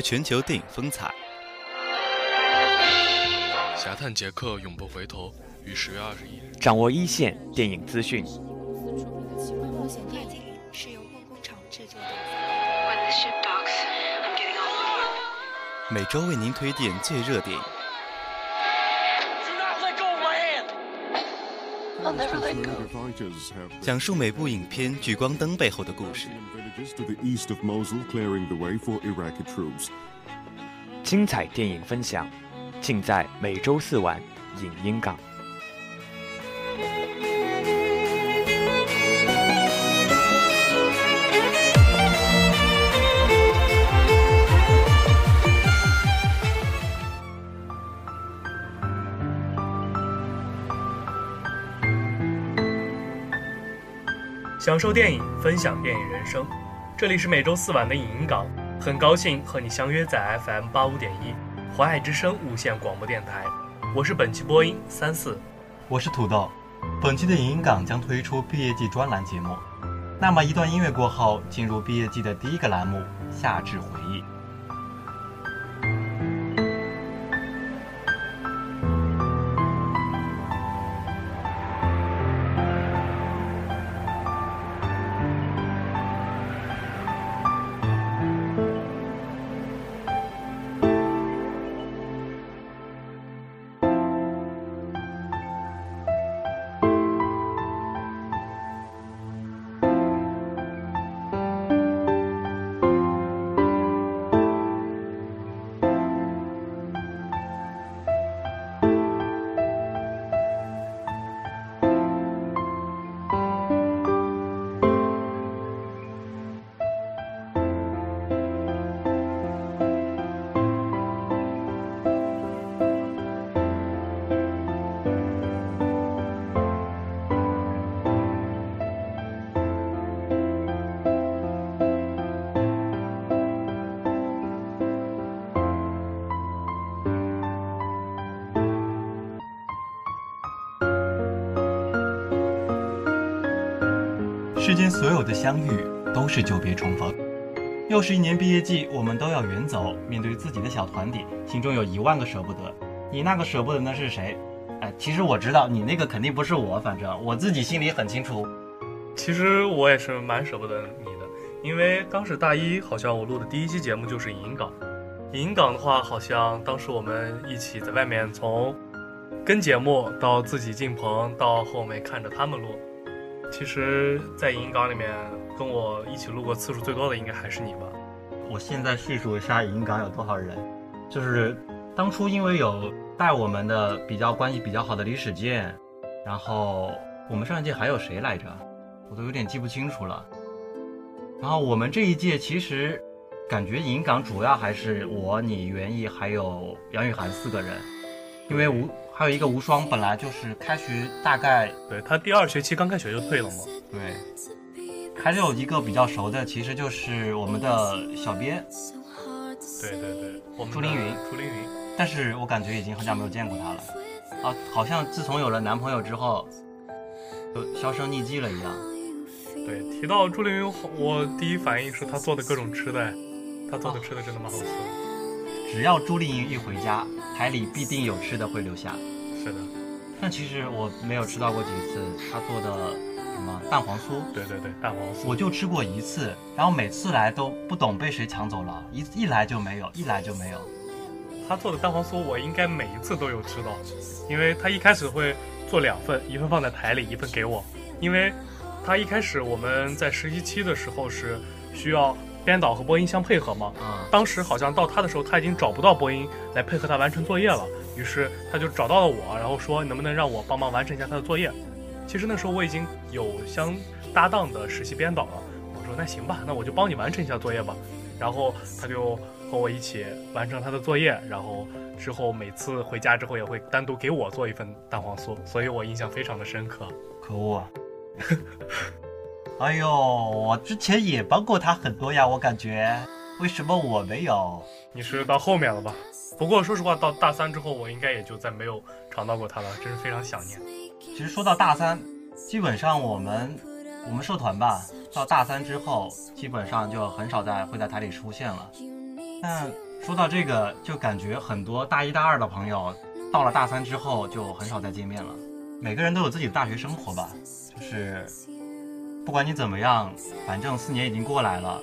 全球电影风采。侠探杰克永不回头，于十月二十一日。掌握一线电影资讯。每周为您推荐最热电影。讲述每部影片聚光灯背后的故事。精彩电影分享，尽在每周四晚影音港。享受电影，分享电影人生。这里是每周四晚的影音港，很高兴和你相约在 FM 八五点一淮海之声无线广播电台。我是本期播音三四，我是土豆。本期的影音港将推出毕业季专栏节目。那么一段音乐过后，进入毕业季的第一个栏目——夏至回忆。间所有的相遇都是久别重逢，又是一年毕业季，我们都要远走。面对自己的小团体，心中有一万个舍不得。你那个舍不得的是谁？哎，其实我知道你那个肯定不是我，反正我自己心里很清楚。其实我也是蛮舍不得你的，因为当时大一好像我录的第一期节目就是银港。银港的话，好像当时我们一起在外面从跟节目到自己进棚，到后面看着他们录。其实，在影音港里面跟我一起录过次数最多的，应该还是你吧。我现在细数一下影音港有多少人，就是当初因为有带我们的比较关系比较好的李史健，然后我们上一届还有谁来着，我都有点记不清楚了。然后我们这一届其实感觉影音港主要还是我、你、袁毅还有杨雨涵四个人，因为无。还有一个无双，本来就是开学大概，对他第二学期刚开学就退了嘛。对，还有一个比较熟的，其实就是我们的小编。对对对，我们朱凌云，朱凌云。但是我感觉已经很久没有见过他了，啊，好像自从有了男朋友之后，就销声匿迹了一样。对，提到朱凌云，我第一反应是他做的各种吃的，他做的吃的真的蛮好吃的。只要朱丽颖一回家，台里必定有吃的会留下。是的，但其实我没有吃到过几次她做的什么蛋黄酥。对对对，蛋黄酥，我就吃过一次，然后每次来都不懂被谁抢走了，一一来就没有，一来就没有。她做的蛋黄酥我应该每一次都有吃到，因为她一开始会做两份，一份放在台里，一份给我。因为她一开始我们在实习期的时候是需要。编导和播音相配合嘛？啊，当时好像到他的时候，他已经找不到播音来配合他完成作业了，于是他就找到了我，然后说能不能让我帮忙完成一下他的作业。其实那时候我已经有相搭档的实习编导了，我说那行吧，那我就帮你完成一下作业吧。然后他就和我一起完成他的作业，然后之后每次回家之后也会单独给我做一份蛋黄酥，所以我印象非常的深刻。可恶。哎呦，我之前也帮过他很多呀，我感觉，为什么我没有？你是到后面了吧？不过说实话，到大三之后，我应该也就再没有尝到过他了，真是非常想念。其实说到大三，基本上我们我们社团吧，到大三之后，基本上就很少在会在台里出现了。但说到这个，就感觉很多大一大二的朋友到了大三之后就很少再见面了。每个人都有自己的大学生活吧，就是不管你怎么样，反正四年已经过来了，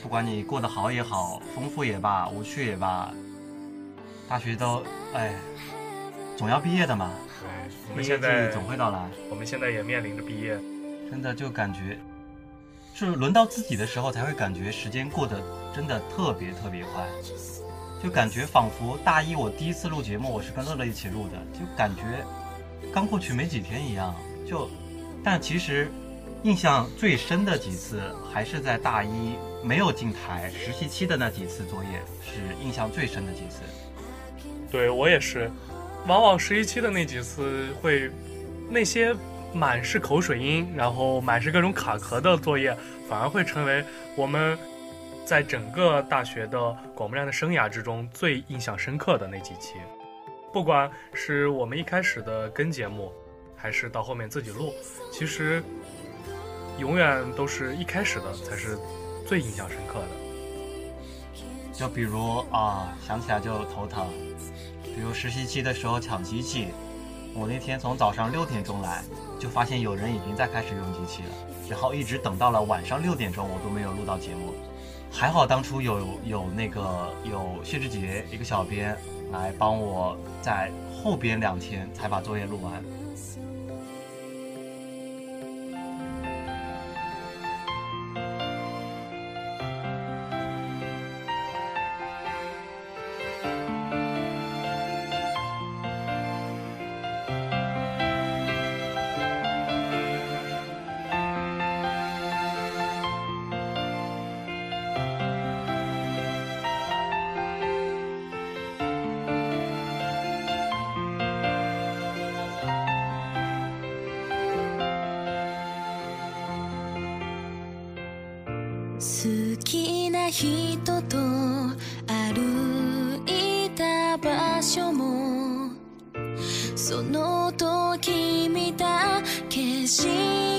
不管你过得好也好，丰富也罢，无趣也罢，大学都哎，总要毕业的嘛。我们现在总会到来，我们现在也面临着毕业，真的就感觉，是轮到自己的时候才会感觉时间过得真的特别特别快，就感觉仿佛大一我第一次录节目，我是跟乐乐一起录的，就感觉刚过去没几天一样。就，但其实印象最深的几次还是在大一没有进台实习期的那几次作业，是印象最深的几次。对我也是，往往实习期的那几次会，那些满是口水音，然后满是各种卡壳的作业，反而会成为我们在整个大学的广播站的生涯之中最印象深刻的那几期。不管是我们一开始的跟节目，还是到后面自己录，其实永远都是一开始的才是最印象深刻的。就比如啊，想起来就头疼。比如实习期的时候抢机器，我那天从早上六点钟来，就发现有人已经在开始用机器了，然后一直等到了晚上六点钟，我都没有录到节目。还好当初有有那个有谢志杰一个小编来帮我在后边两天才把作业录完。好きな人と歩いた場所もその時見た景色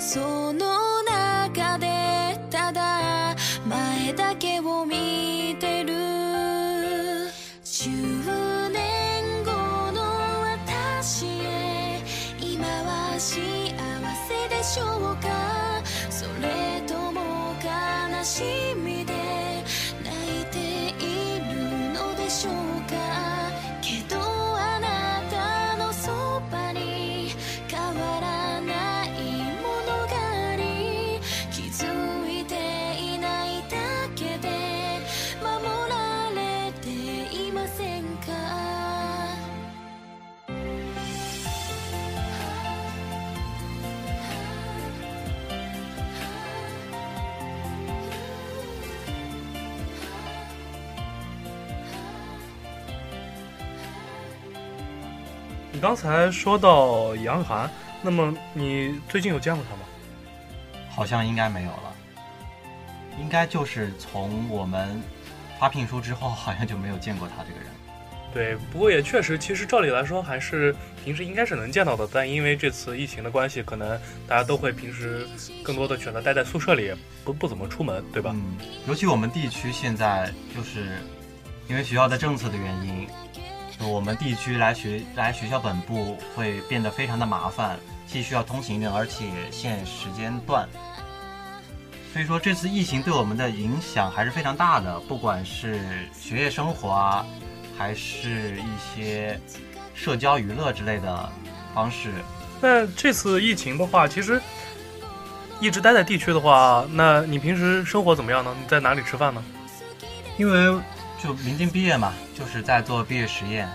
その中でただ前だけを見てる。10年後の私へ今は幸せでしょうか？你刚才说到杨涵，那么你最近有见过他吗？好像应该没有了，应该就是从我们发聘书之后，好像就没有见过他这个人。对，不过也确实，其实照理来说还是平时应该是能见到的，但因为这次疫情的关系，可能大家都会平时更多的选择待在宿舍里，不不怎么出门，对吧？嗯，尤其我们地区现在就是因为学校的政策的原因，就我们地区来学来学校本部会变得非常的麻烦，既需要通行证，而且限时间段。所以说这次疫情对我们的影响还是非常大的，不管是学业生活啊，还是一些社交娱乐之类的方式。那这次疫情的话，其实一直待在地区的话，那你平时生活怎么样呢？你在哪里吃饭呢？因为就临近毕业嘛，就是在做毕业实验，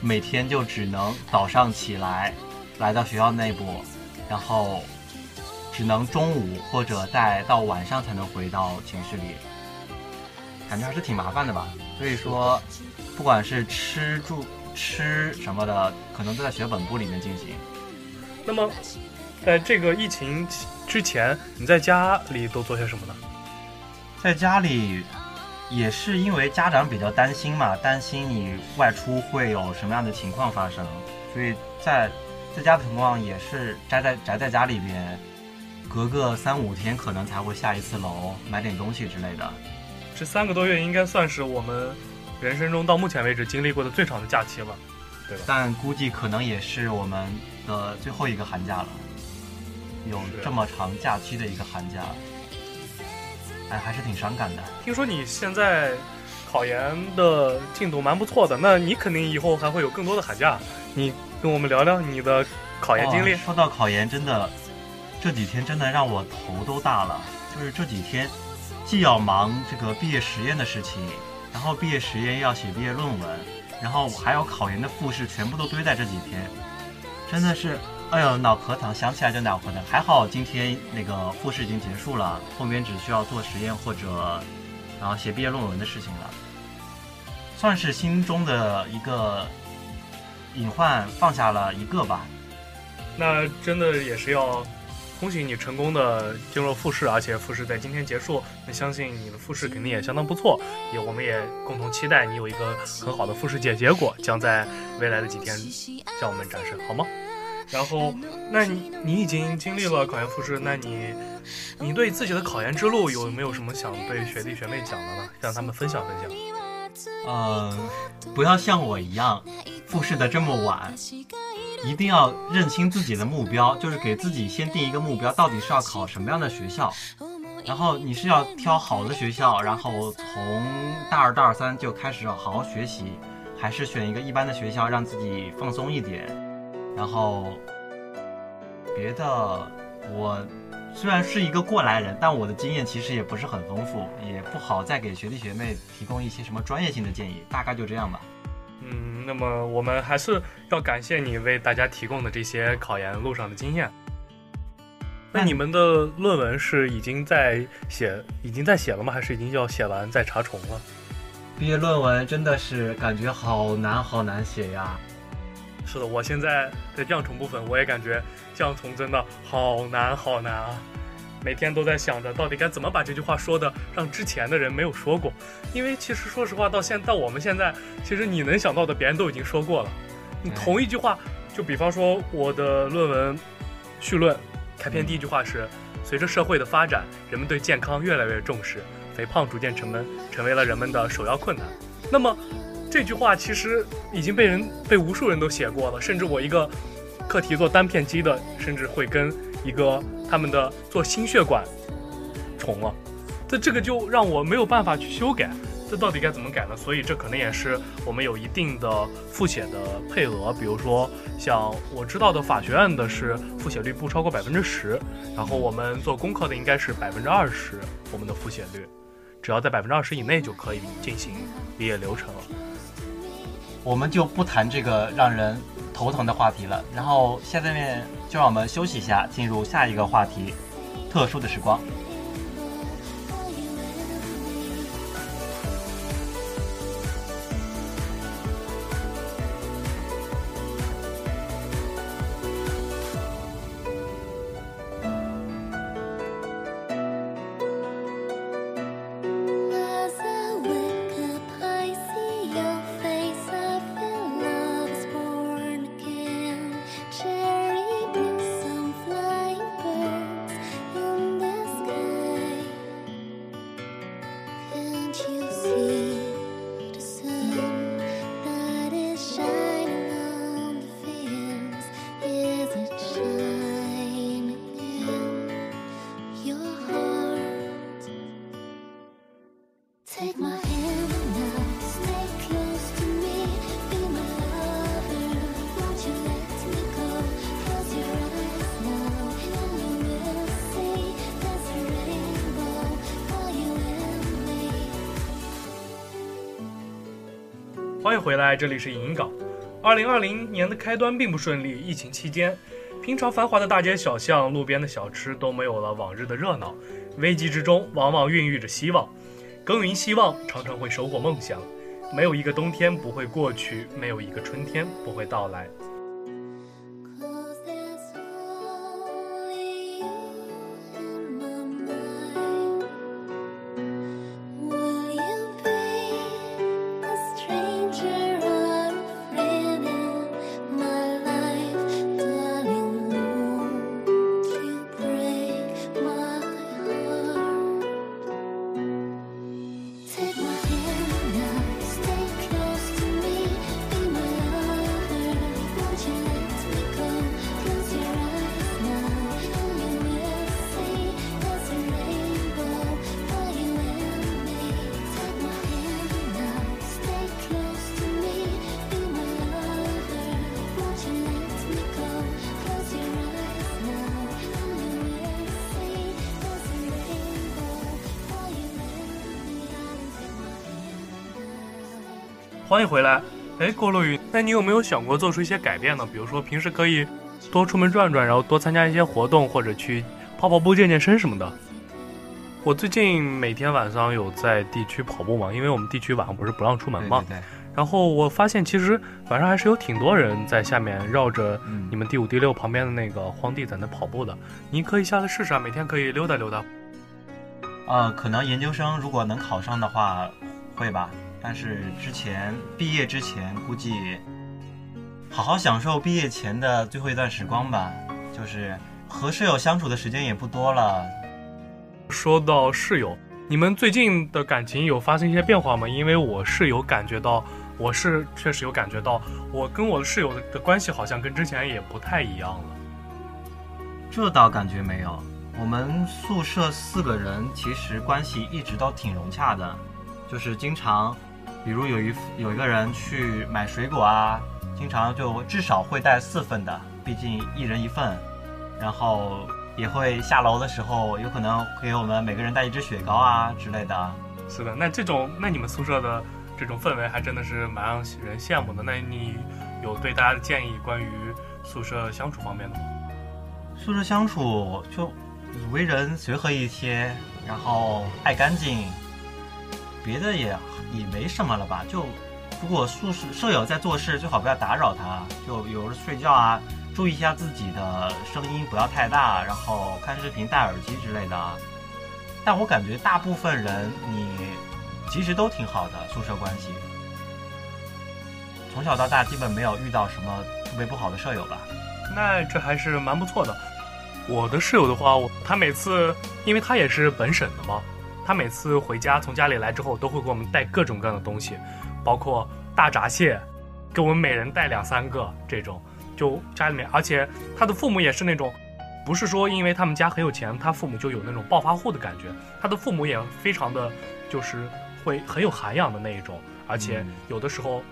每天就只能早上起来，来到学校内部，然后只能中午或者再到晚上才能回到寝室里，感觉还是挺麻烦的吧。所以说，不管是吃住吃什么的，可能都在学本部里面进行。那么，在这个疫情之前，你在家里都做些什么呢？在家里也是因为家长比较担心嘛，担心你外出会有什么样的情况发生，所以在在家的情况也是宅在宅在家里边，隔个三五天可能才会下一次楼，买点东西之类的。这三个多月应该算是我们人生中到目前为止经历过的最长的假期了，对吧？但估计可能也是我们的最后一个寒假了，有这么长假期的一个寒假，哎，还是挺伤感的。听说你现在考研的进度蛮不错的，那你肯定以后还会有更多的寒假。你跟我们聊聊你的考研经历哦。说到考研，真的这几天真的让我头都大了。就是这几天，既要忙这个毕业实验的事情，然后毕业实验要写毕业论文，然后还有考研的复试，全部都堆在这几天，真的是，哎呦，脑壳疼，想起来就脑壳疼。还好今天那个复试已经结束了，后面只需要做实验或者然后写毕业论文的事情了，算是心中的一个隐患放下了一个吧。那真的也是要恭喜你成功的进入复试，而且复试在今天结束。那相信你的复试肯定也相当不错，也我们也共同期待你有一个很好的复试结结果，将在未来的几天向我们展示，好吗？然后，那你你已经经历了考研复试，那你你对自己的考研之路有没有什么想对学弟学妹讲的呢？让他们分享分享。呃，不要像我一样复试的这么晚，一定要认清自己的目标，就是给自己先定一个目标，到底是要考什么样的学校，然后你是要挑好的学校，然后从大二、大二三就开始好好学习，还是选一个一般的学校，让自己放松一点，然后别的我。虽然是一个过来人，但我的经验其实也不是很丰富，也不好再给学弟学妹提供一些什么专业性的建议，大概就这样吧。嗯，那么我们还是要感谢你为大家提供的这些考研路上的经验。那那你们的论文是已经在写，已经在写了吗？还是已经要写完再查重了？毕业论文真的是感觉好难好难写呀。是的，我现在的降重部分，我也感觉降重真的好难好难啊！每天都在想着到底该怎么把这句话说的让之前的人没有说过，因为其实说实话，到现到我们现在，其实你能想到的别人都已经说过了。你哎同一句话，就比方说我的论文序论开篇第一句话是：随着社会的发展，人们对健康越来越重视，肥胖逐渐成们成为了人们的首要困难。那么这句话其实已经被人被无数人都写过了，甚至我一个课题做单片机的，甚至会跟一个他们的做心血管重了，这这个就让我没有办法去修改，这到底该怎么改呢？所以这可能也是我们有一定的复写的配额，比如说像我知道的法学院的是复写率不超过百分之十，然后我们做工科的应该是百分之二十，我们的复写率，只要在百分之二十以内就可以进行毕业流程了。我们就不谈这个让人头疼的话题了。然后下面就让我们休息一下，进入下一个话题：特殊的时光。欢迎回来，这里是银港。二零二零年的开端并不顺利，疫情期间，平常繁华的大街小巷、路边的小吃都没有了往日的热闹。危机之中，往往孕育着希望。耕耘希望，常常会收获梦想。没有一个冬天不会过去，没有一个春天不会到来。欢迎回来。哎，郭洛雨，那你有没有想过做出一些改变呢？比如说平时可以多出门转转，然后多参加一些活动，或者去跑跑步、健健身什么的。我最近每天晚上有在地区跑步嘛，因为我们地区晚上不是不让出门嘛。对对对，然后我发现其实晚上还是有挺多人在下面绕着嗯你们第五、第六旁边的那个荒地在那跑步的。你可以下来试试啊，每天可以溜达溜达。呃，可能研究生如果能考上的话，会吧。但是之前毕业之前，估计好好享受毕业前的最后一段时光吧。就是和室友相处的时间也不多了。说到室友，你们最近的感情有发生一些变化吗？因为我是有感觉到，我是确实有感觉到，我跟我的室友的关系好像跟之前也不太一样了。这倒感觉没有。我们宿舍四个人其实关系一直都挺融洽的，就是经常，比如有一有一个人去买水果啊，经常就至少会带四份的，毕竟一人一份。然后也会下楼的时候，有可能给我们每个人带一支雪糕啊之类的。是的，那这种，那你们宿舍的这种氛围还真的是蛮让人羡慕的。那你有对大家的建议关于宿舍相处方面的吗？宿舍相处就为人随和一些，然后爱干净，别的也也没什么了吧？就如果宿舍舍友在做事，最好不要打扰他，就有时睡觉啊，注意一下自己的声音不要太大，然后看视频戴耳机之类的。但我感觉大部分人你其实都挺好的宿舍关系，从小到大基本没有遇到什么特别不好的舍友吧。那这还是蛮不错的。我的室友的话，他每次，因为他也是本省的嘛，他每次回家从家里来之后，都会给我们带各种各样的东西，包括大闸蟹，给我们每人带两三个这种。就家里面，而且他的父母也是那种，不是说因为他们家很有钱，他父母就有那种暴发户的感觉，他的父母也非常的，就是会很有涵养的那一种，而且嗯有的时候，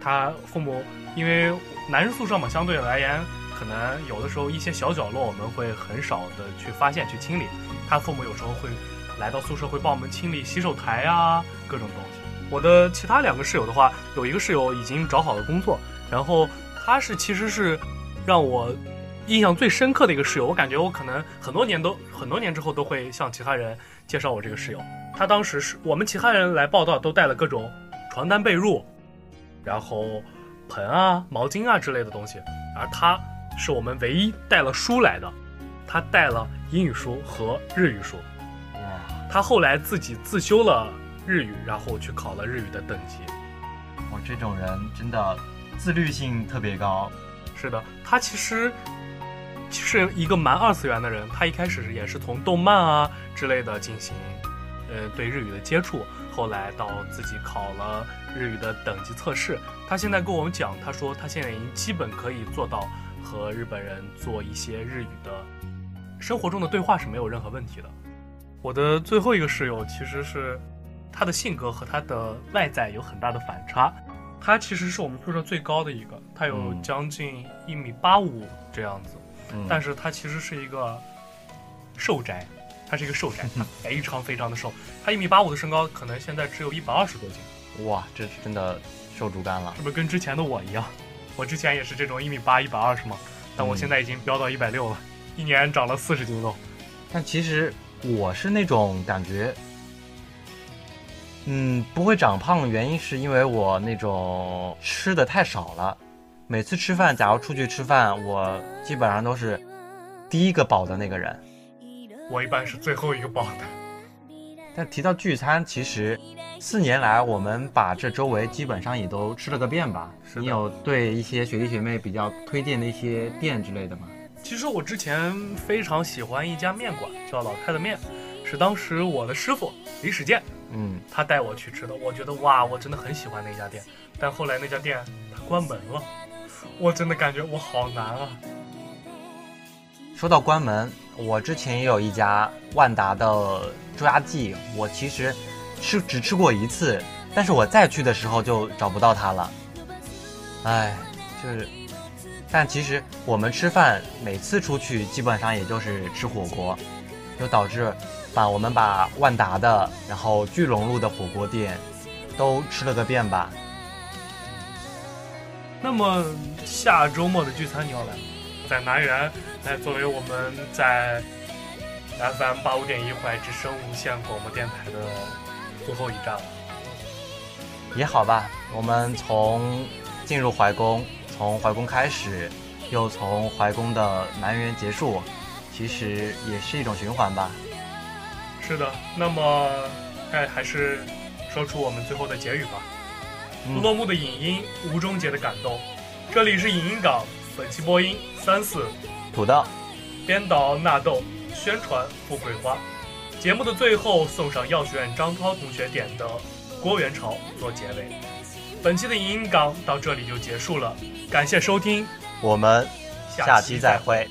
他父母因为男生宿舍嘛，相对来言，可能有的时候一些小角落我们会很少的去发现去清理，他父母有时候会来到宿舍会帮我们清理洗手台啊各种东西。我的其他两个室友的话，有一个室友已经找好了工作，然后他是其实是让我印象最深刻的一个室友。我感觉我可能很多年都很多年之后都会向其他人介绍我这个室友。他当时是我们其他人来报道都带了各种床单被褥，然后盆啊、毛巾啊之类的东西，而他是我们唯一带了书来的，他带了英语书和日语书。哇，他后来自己自修了日语，然后去考了日语的等级。我这种人真的自律性特别高。是的，他其实是一个蛮二次元的人。他一开始也是从动漫啊之类的进行，呃，对日语的接触，后来到自己考了日语的等级测试。他现在跟我们讲，他说他现在已经基本可以做到和日本人做一些日语的生活中的对话是没有任何问题的。我的最后一个室友其实是他的性格和他的外在有很大的反差。他其实是我们宿舍最高的一个，他有嗯将近一米八五这样子，嗯但是他其实是一个瘦宅，他是一个瘦宅，他非常非常的瘦，他一米八五的身高，可能现在只有一百二十多斤，哇，这是真的瘦竹竿了。是不是跟之前的我一样？我之前也是这种一米八、一百二十嘛，但我现在已经飙到一百六了，一年长了四十斤肉。但其实我是那种感觉，嗯，不会长胖，原因是因为我那种吃的太少了。每次吃饭，假如出去吃饭，我基本上都是第一个饱的那个人。我一般是最后一个饱的。但提到聚餐，其实四年来我们把这周围基本上也都吃了个遍吧。是你有对一些学弟学妹比较推荐的一些店之类的吗？其实我之前非常喜欢一家面馆，叫老太的面，是当时我的师傅李史建嗯，他带我去吃的。我觉得哇，我真的很喜欢那家店，但后来那家店它关门了，我真的感觉我好难啊。说到关门，我之前也有一家万达的猪鸭记，我其实吃只吃过一次，但是我再去的时候就找不到它了。唉，就是，但其实我们吃饭每次出去基本上也就是吃火锅，就导致把我们把万达的，然后聚龙路的火锅店都吃了个遍吧。那么下周末的聚餐你要来吗？在南园来作为我们在 FM 八五点一淮之声无线广播电台的最后一站了。也好吧，我们从进入怀宫，从怀宫开始，又从怀宫的南园结束，其实也是一种循环吧。是的，那么哎，还是说出我们最后的结语吧。嗯落幕的影音，无终结的感动。这里是影音港，本期播音三四，土豆，编导纳豆，宣传富贵花。节目的最后送上药学院张涛同学点的《郭元朝》做结尾。本期的影音港到这里就结束了，感谢收听，我们下期再会。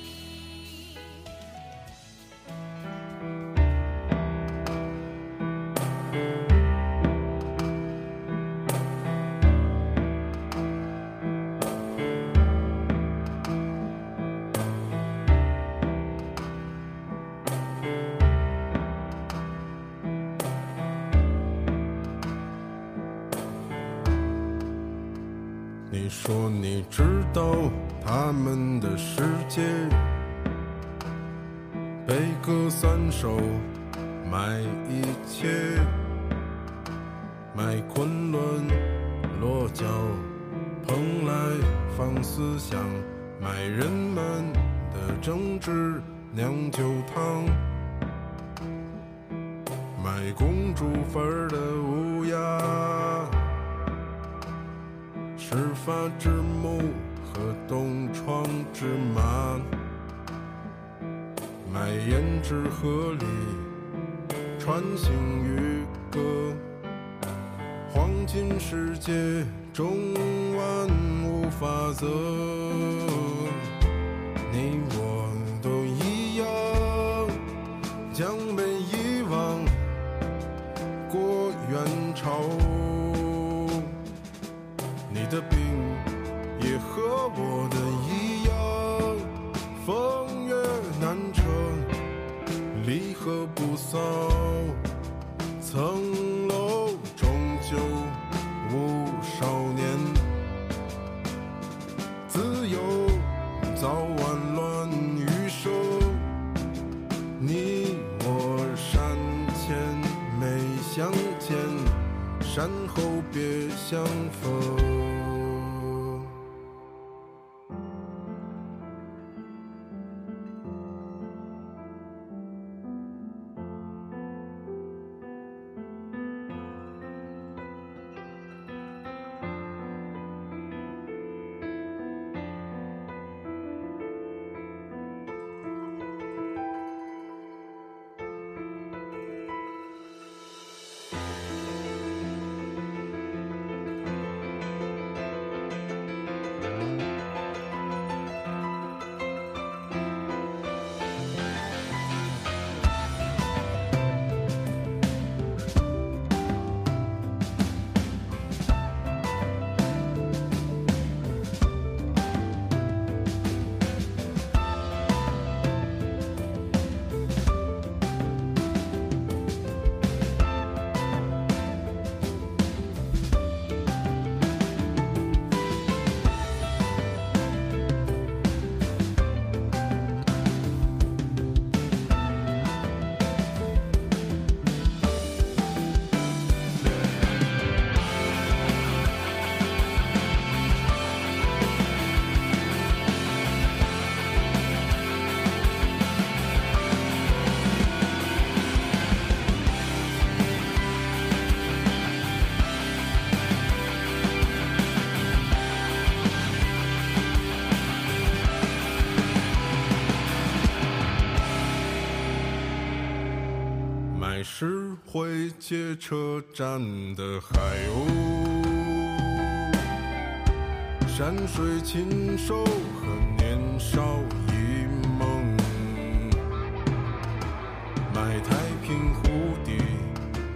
木和东窗之马，卖胭脂河里穿行渔歌，黄金世界中万物法则，你我都一样，将被遗忘过元朝。你的笔层楼终究无少年，自由早晚乱余生。你我山前没相见。山后别相逢。街车站的海鸥。山水禽兽和年少一梦买太平湖底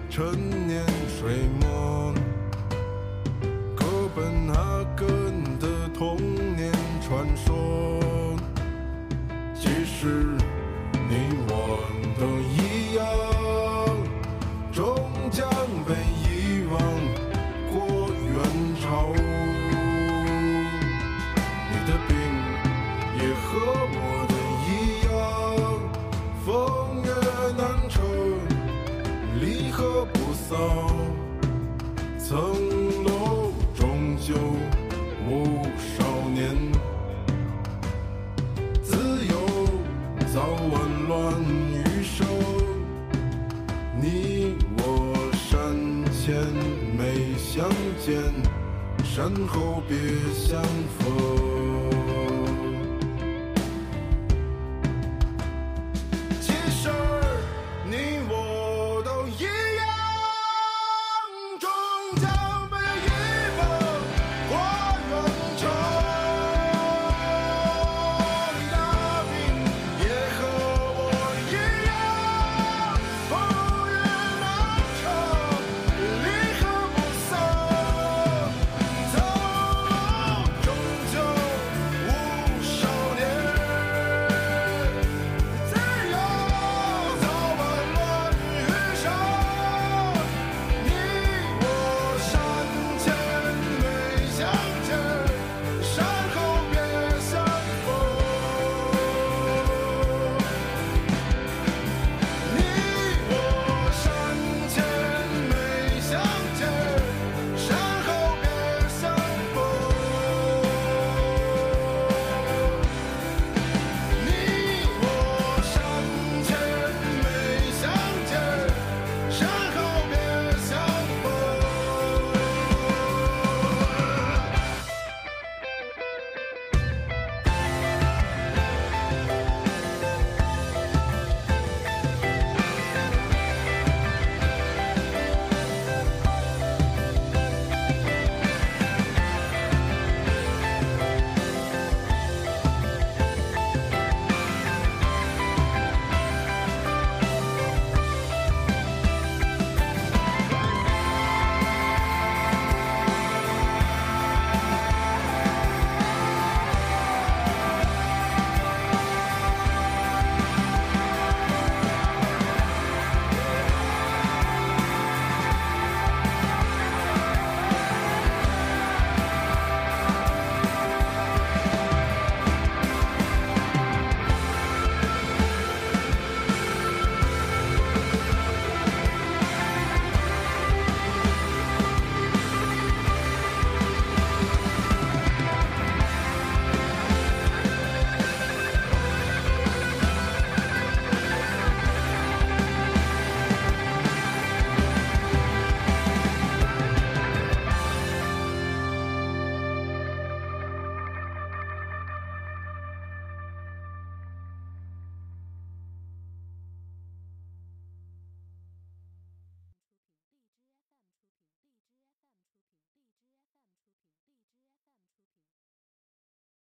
沉年水后别相逢